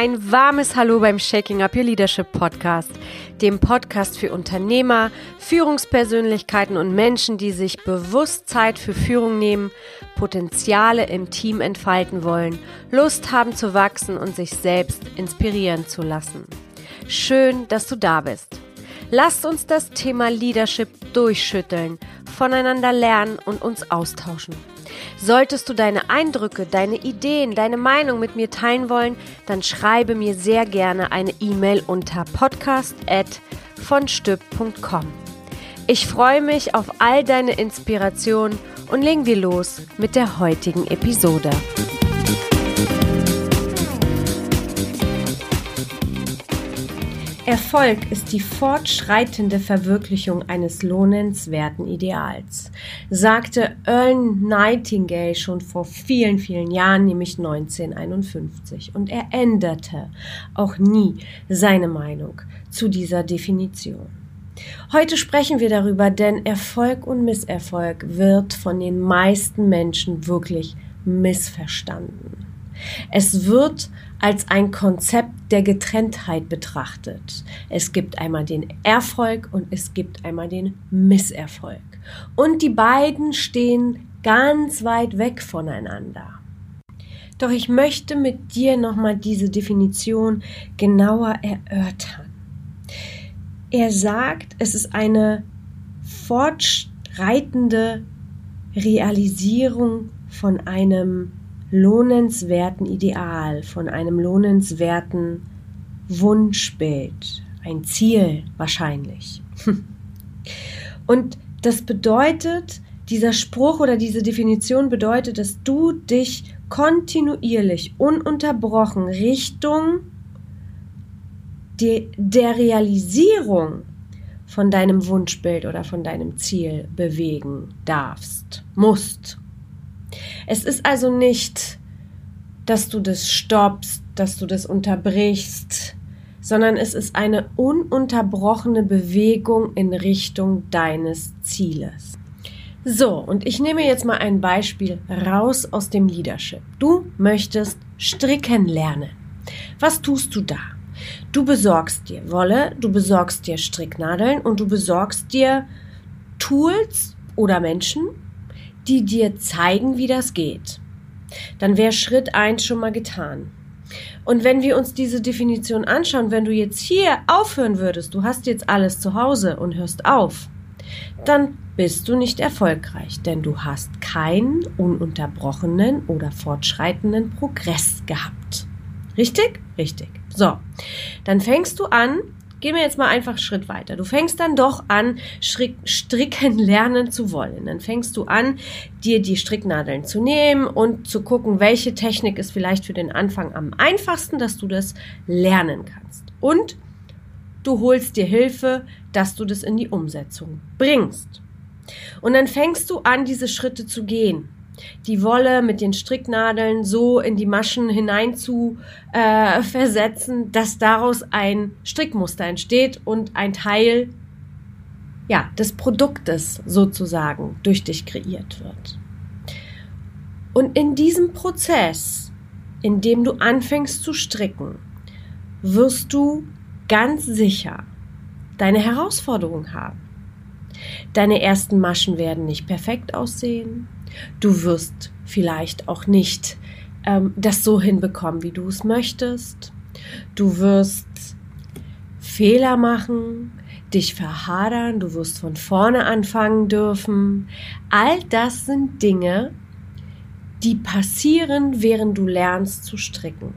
Ein warmes Hallo beim Shaking Up Your Leadership Podcast, dem Podcast für Unternehmer, Führungspersönlichkeiten und Menschen, die sich bewusst Zeit für Führung nehmen, Potenziale im Team entfalten wollen, Lust haben zu wachsen und sich selbst inspirieren zu lassen. Schön, dass du da bist. Lasst uns das Thema Leadership durchschütteln, voneinander lernen und uns austauschen. Solltest du deine Eindrücke, deine Ideen, deine Meinung mit mir teilen wollen, dann schreibe mir sehr gerne eine E-Mail unter podcast@vonstück.com. Ich freue mich auf all deine Inspirationen und legen wir los mit der heutigen Episode. Erfolg ist die fortschreitende Verwirklichung eines lohnenswerten Ideals, sagte Earl Nightingale schon vor vielen, vielen Jahren, nämlich 1951. Und er änderte auch nie seine Meinung zu dieser Definition. Heute sprechen wir darüber, denn Erfolg und Misserfolg wird von den meisten Menschen wirklich missverstanden. Es wird als ein Konzept der Getrenntheit betrachtet. Es gibt einmal den Erfolg und es gibt einmal den Misserfolg. Und die beiden stehen ganz weit weg voneinander. Doch ich möchte mit dir nochmal diese Definition genauer erörtern. Er sagt, es ist eine fortschreitende Realisierung von einem lohnenswerten Ideal, von einem lohnenswerten Wunschbild, ein Ziel wahrscheinlich. Und das bedeutet, dieser Spruch oder diese Definition bedeutet, dass du dich kontinuierlich, ununterbrochen Richtung der Realisierung von deinem Wunschbild oder von deinem Ziel bewegen darfst, musst. Es ist also nicht, dass du das stoppst, dass du das unterbrichst, sondern es ist eine ununterbrochene Bewegung in Richtung deines Zieles. So, und ich nehme jetzt mal ein Beispiel raus aus dem Leadership. Du möchtest stricken lernen. Was tust du da? Du besorgst dir Wolle, du besorgst dir Stricknadeln und du besorgst dir Tools oder Menschen, die dir zeigen, wie das geht. Dann wäre Schritt eins schon mal getan. Und wenn wir uns diese Definition anschauen, wenn du jetzt hier aufhören würdest, du hast jetzt alles zu Hause und hörst auf, dann bist du nicht erfolgreich, denn du hast keinen ununterbrochenen oder fortschreitenden Progress gehabt. Richtig? Richtig. So, dann fängst du an, Gehen wir jetzt mal einfach einen Schritt weiter. Du fängst dann doch an, stricken lernen zu wollen. Dann fängst du an, dir die Stricknadeln zu nehmen und zu gucken, welche Technik ist vielleicht für den Anfang am einfachsten, dass du das lernen kannst. Und du holst dir Hilfe, dass du das in die Umsetzung bringst. Und dann fängst du an, diese Schritte zu gehen die Wolle mit den Stricknadeln so in die Maschen hinein zu äh, versetzen, dass daraus ein Strickmuster entsteht und ein Teil ja, des Produktes sozusagen durch dich kreiert wird. Und in diesem Prozess, in dem du anfängst zu stricken, wirst du ganz sicher deine Herausforderung haben. Deine ersten Maschen werden nicht perfekt aussehen. Du wirst vielleicht auch nicht ähm, das so hinbekommen, wie du es möchtest. Du wirst Fehler machen, dich verhadern, du wirst von vorne anfangen dürfen. All das sind Dinge, die passieren, während du lernst zu stricken.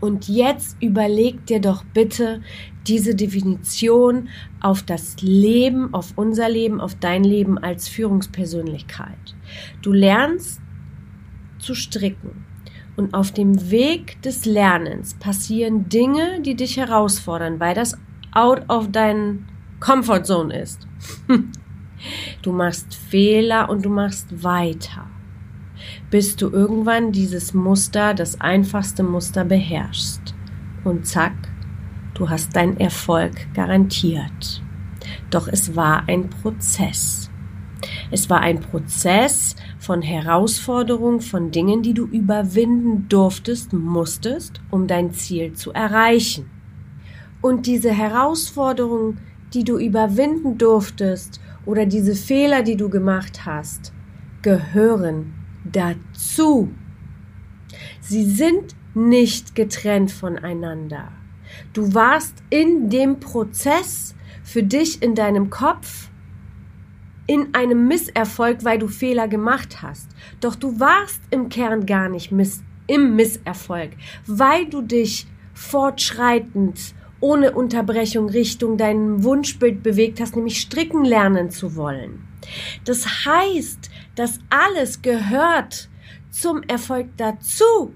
Und jetzt überleg dir doch bitte diese Definition auf das Leben, auf unser Leben, auf dein Leben als Führungspersönlichkeit. Du lernst zu stricken. Und auf dem Weg des Lernens passieren Dinge, die dich herausfordern, weil das out of dein Comfort Zone ist. Du machst Fehler und du machst weiter bis du irgendwann dieses Muster, das einfachste Muster beherrschst. Und zack, du hast deinen Erfolg garantiert. Doch es war ein Prozess. Es war ein Prozess von Herausforderungen, von Dingen, die du überwinden durftest, musstest, um dein Ziel zu erreichen. Und diese Herausforderungen, die du überwinden durftest oder diese Fehler, die du gemacht hast, gehören dazu. Sie sind nicht getrennt voneinander. Du warst in dem Prozess für dich in deinem Kopf in einem Misserfolg, weil du Fehler gemacht hast. Doch du warst im Kern gar nicht miss im Misserfolg, weil du dich fortschreitend ohne Unterbrechung Richtung deinem Wunschbild bewegt hast, nämlich stricken lernen zu wollen. Das heißt, das alles gehört zum Erfolg dazu.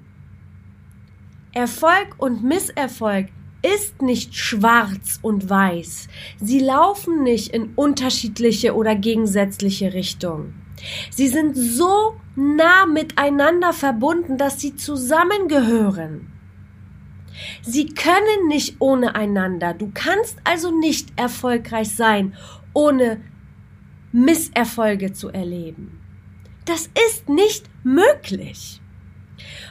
Erfolg und Misserfolg ist nicht schwarz und weiß. Sie laufen nicht in unterschiedliche oder gegensätzliche Richtungen. Sie sind so nah miteinander verbunden, dass sie zusammengehören. Sie können nicht ohne einander. Du kannst also nicht erfolgreich sein, ohne Misserfolge zu erleben. Das ist nicht möglich.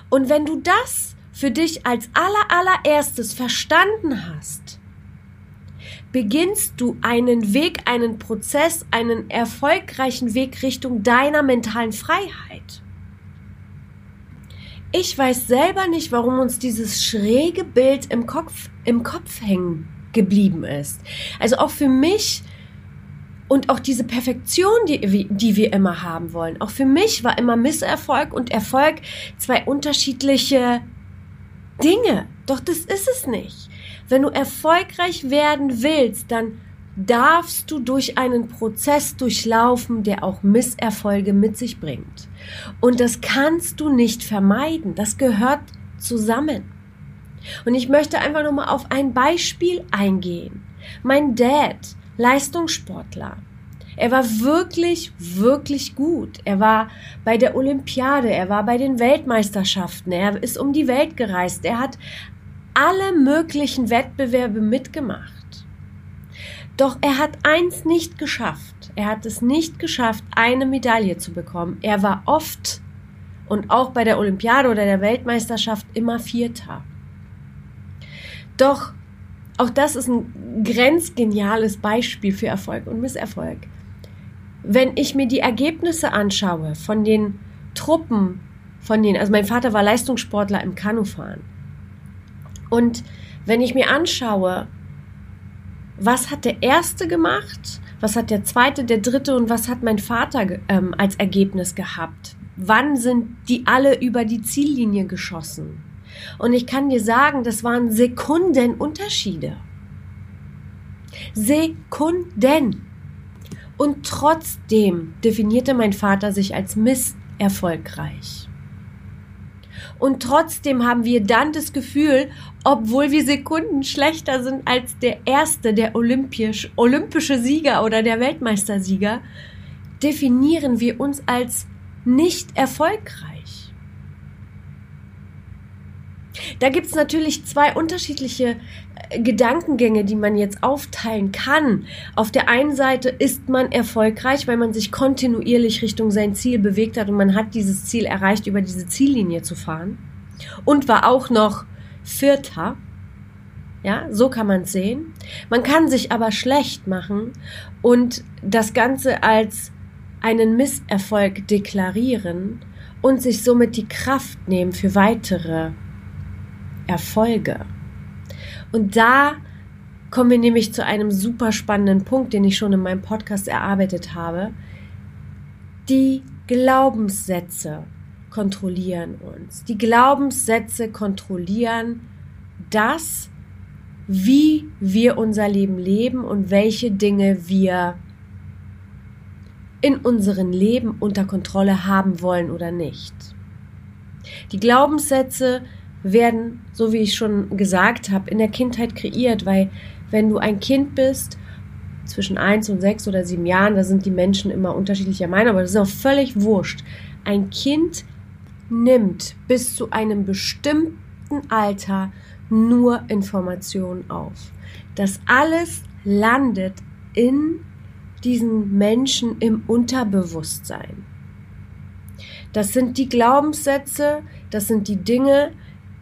Und wenn du das für dich als aller allererstes verstanden hast, beginnst du einen Weg, einen Prozess, einen erfolgreichen Weg Richtung deiner mentalen Freiheit. Ich weiß selber nicht, warum uns dieses schräge Bild im Kopf, im Kopf hängen geblieben ist. Also auch für mich und auch diese Perfektion, die, die wir immer haben wollen. Auch für mich war immer Misserfolg und Erfolg zwei unterschiedliche Dinge. Doch das ist es nicht. Wenn du erfolgreich werden willst, dann darfst du durch einen Prozess durchlaufen, der auch Misserfolge mit sich bringt. Und das kannst du nicht vermeiden. Das gehört zusammen. Und ich möchte einfach nur mal auf ein Beispiel eingehen. Mein Dad, Leistungssportler, er war wirklich, wirklich gut. Er war bei der Olympiade, er war bei den Weltmeisterschaften, er ist um die Welt gereist, er hat alle möglichen Wettbewerbe mitgemacht. Doch er hat eins nicht geschafft. Er hat es nicht geschafft, eine Medaille zu bekommen. Er war oft und auch bei der Olympiade oder der Weltmeisterschaft immer Vierter. Doch auch das ist ein grenzgeniales Beispiel für Erfolg und Misserfolg wenn ich mir die Ergebnisse anschaue von den Truppen, von den, also mein Vater war Leistungssportler im Kanufahren. Und wenn ich mir anschaue, was hat der erste gemacht, was hat der zweite, der dritte und was hat mein Vater ähm, als Ergebnis gehabt? Wann sind die alle über die Ziellinie geschossen? Und ich kann dir sagen, das waren Sekundenunterschiede. Sekunden. Und trotzdem definierte mein Vater sich als misserfolgreich. Und trotzdem haben wir dann das Gefühl, obwohl wir Sekunden schlechter sind als der erste, der olympisch, olympische Sieger oder der Weltmeistersieger, definieren wir uns als nicht erfolgreich. Da gibt es natürlich zwei unterschiedliche Gedankengänge, die man jetzt aufteilen kann. Auf der einen Seite ist man erfolgreich, weil man sich kontinuierlich Richtung sein Ziel bewegt hat und man hat dieses Ziel erreicht, über diese Ziellinie zu fahren. Und war auch noch Vierter. Ja, so kann man es sehen. Man kann sich aber schlecht machen und das Ganze als einen Misserfolg deklarieren und sich somit die Kraft nehmen für weitere Erfolge. Und da kommen wir nämlich zu einem super spannenden Punkt, den ich schon in meinem Podcast erarbeitet habe. Die Glaubenssätze kontrollieren uns. Die Glaubenssätze kontrollieren das, wie wir unser Leben leben und welche Dinge wir in unserem Leben unter Kontrolle haben wollen oder nicht. Die Glaubenssätze werden, so wie ich schon gesagt habe, in der Kindheit kreiert, weil wenn du ein Kind bist, zwischen eins und sechs oder sieben Jahren, da sind die Menschen immer unterschiedlicher Meinung, aber das ist auch völlig wurscht. Ein Kind nimmt bis zu einem bestimmten Alter nur Informationen auf. Das alles landet in diesen Menschen im Unterbewusstsein. Das sind die Glaubenssätze, das sind die Dinge,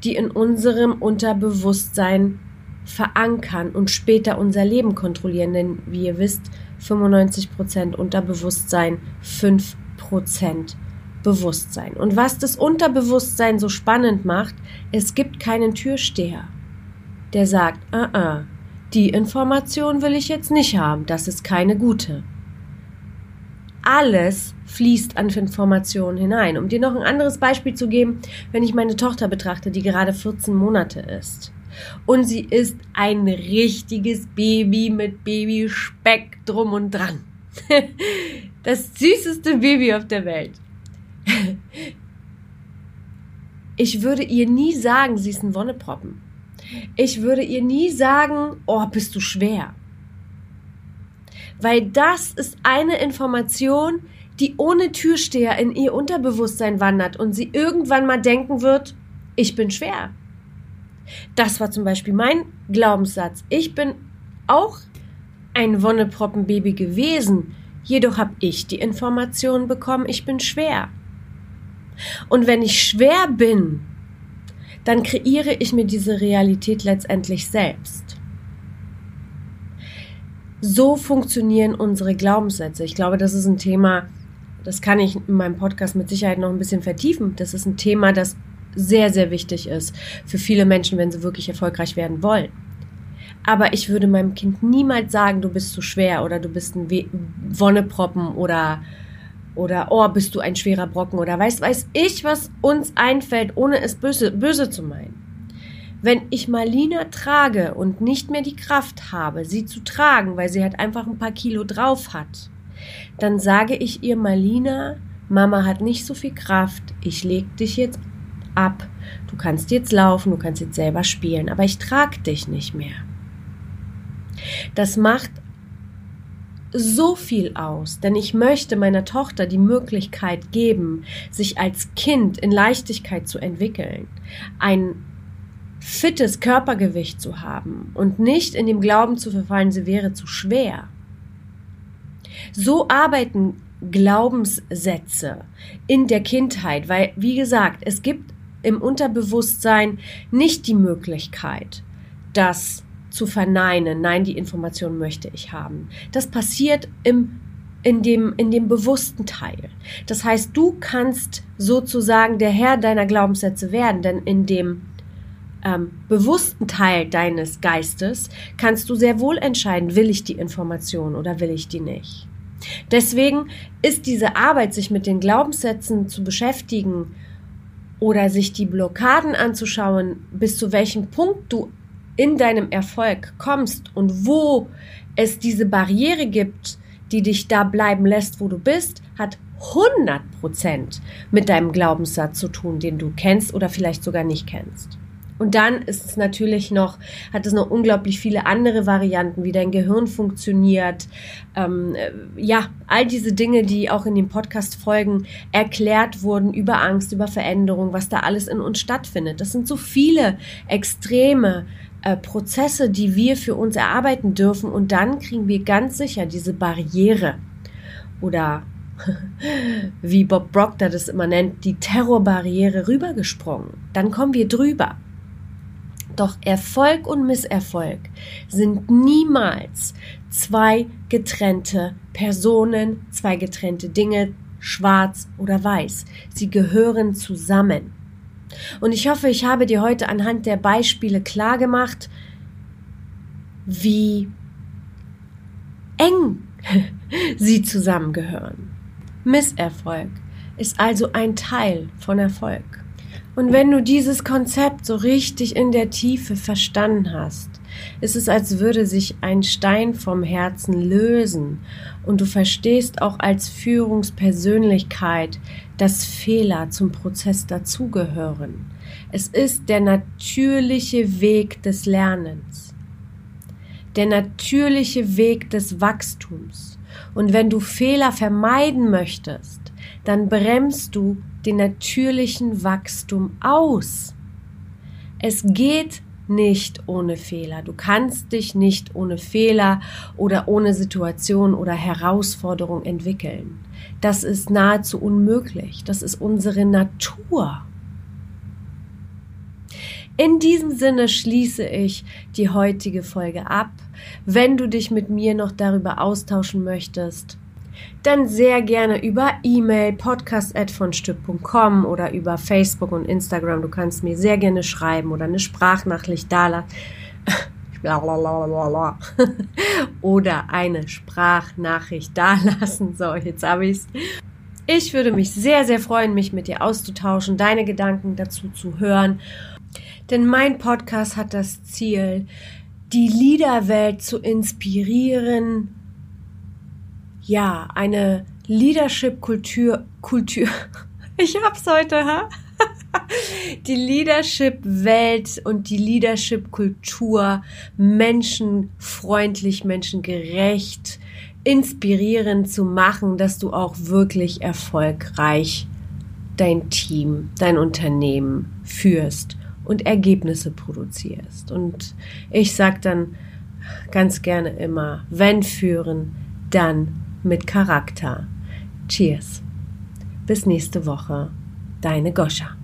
die in unserem Unterbewusstsein verankern und später unser Leben kontrollieren. Denn wie ihr wisst, 95% Unterbewusstsein, 5% Bewusstsein. Und was das Unterbewusstsein so spannend macht, es gibt keinen Türsteher, der sagt, ah, uh -uh, die Information will ich jetzt nicht haben, das ist keine gute. Alles fließt an Informationen hinein. Um dir noch ein anderes Beispiel zu geben, wenn ich meine Tochter betrachte, die gerade 14 Monate ist. Und sie ist ein richtiges Baby mit Babyspeck drum und dran. Das süßeste Baby auf der Welt. Ich würde ihr nie sagen, sie ist ein Wonneproppen. Ich würde ihr nie sagen, oh, bist du schwer. Weil das ist eine Information, die ohne Türsteher in ihr Unterbewusstsein wandert und sie irgendwann mal denken wird, ich bin schwer. Das war zum Beispiel mein Glaubenssatz. Ich bin auch ein Wonneproppenbaby gewesen, jedoch habe ich die Information bekommen, ich bin schwer. Und wenn ich schwer bin, dann kreiere ich mir diese Realität letztendlich selbst. So funktionieren unsere Glaubenssätze. Ich glaube, das ist ein Thema, das kann ich in meinem Podcast mit Sicherheit noch ein bisschen vertiefen. Das ist ein Thema, das sehr, sehr wichtig ist für viele Menschen, wenn sie wirklich erfolgreich werden wollen. Aber ich würde meinem Kind niemals sagen, du bist zu schwer oder du bist ein Wonneproppen oder oder oh, bist du ein schwerer Brocken oder weiß, weiß ich, was uns einfällt, ohne es böse, böse zu meinen. Wenn ich Marlina trage und nicht mehr die Kraft habe, sie zu tragen, weil sie halt einfach ein paar Kilo drauf hat, dann sage ich ihr, Marlina, Mama hat nicht so viel Kraft, ich leg dich jetzt ab, du kannst jetzt laufen, du kannst jetzt selber spielen, aber ich trag dich nicht mehr. Das macht so viel aus, denn ich möchte meiner Tochter die Möglichkeit geben, sich als Kind in Leichtigkeit zu entwickeln, ein fittes Körpergewicht zu haben und nicht in dem Glauben zu verfallen, sie wäre zu schwer. So arbeiten Glaubenssätze in der Kindheit, weil, wie gesagt, es gibt im Unterbewusstsein nicht die Möglichkeit, dass zu verneinen, nein, die Information möchte ich haben. Das passiert im in dem, in dem bewussten Teil. Das heißt, du kannst sozusagen der Herr deiner Glaubenssätze werden, denn in dem ähm, bewussten Teil deines Geistes kannst du sehr wohl entscheiden, will ich die Information oder will ich die nicht. Deswegen ist diese Arbeit, sich mit den Glaubenssätzen zu beschäftigen oder sich die Blockaden anzuschauen, bis zu welchem Punkt du in deinem Erfolg kommst und wo es diese Barriere gibt, die dich da bleiben lässt, wo du bist, hat 100% mit deinem Glaubenssatz zu tun, den du kennst oder vielleicht sogar nicht kennst. Und dann ist es natürlich noch, hat es noch unglaublich viele andere Varianten, wie dein Gehirn funktioniert. Ähm, äh, ja, all diese Dinge, die auch in den Podcast-Folgen erklärt wurden über Angst, über Veränderung, was da alles in uns stattfindet. Das sind so viele extreme äh, Prozesse, die wir für uns erarbeiten dürfen und dann kriegen wir ganz sicher diese Barriere oder wie Bob Proctor das immer nennt, die Terrorbarriere rübergesprungen. Dann kommen wir drüber. Doch Erfolg und Misserfolg sind niemals zwei getrennte Personen, zwei getrennte Dinge, schwarz oder weiß. Sie gehören zusammen. Und ich hoffe, ich habe dir heute anhand der Beispiele klar gemacht, wie eng sie zusammengehören. Misserfolg ist also ein Teil von Erfolg. Und wenn du dieses Konzept so richtig in der Tiefe verstanden hast, ist es, als würde sich ein Stein vom Herzen lösen und du verstehst auch als Führungspersönlichkeit, dass Fehler zum Prozess dazugehören. Es ist der natürliche Weg des Lernens, der natürliche Weg des Wachstums. Und wenn du Fehler vermeiden möchtest, dann bremst du den natürlichen Wachstum aus. Es geht nicht ohne Fehler. Du kannst dich nicht ohne Fehler oder ohne Situation oder Herausforderung entwickeln. Das ist nahezu unmöglich. Das ist unsere Natur. In diesem Sinne schließe ich die heutige Folge ab. Wenn du dich mit mir noch darüber austauschen möchtest, dann sehr gerne über E-Mail podcast@vonstück.com oder über Facebook und Instagram. Du kannst mir sehr gerne schreiben oder eine Sprachnachricht da oder eine Sprachnachricht dalassen. So, jetzt habe ich's. Ich würde mich sehr, sehr freuen, mich mit dir auszutauschen, deine Gedanken dazu zu hören. Denn mein Podcast hat das Ziel, die Liederwelt zu inspirieren, ja, eine Leadership-Kultur, Kultur, ich hab's heute, ha? die Leadership-Welt und die Leadership-Kultur menschenfreundlich, menschengerecht, inspirierend zu machen, dass du auch wirklich erfolgreich dein Team, dein Unternehmen führst und Ergebnisse produzierst. Und ich sag dann ganz gerne immer, wenn führen, dann mit Charakter. Cheers. Bis nächste Woche. Deine Goscha.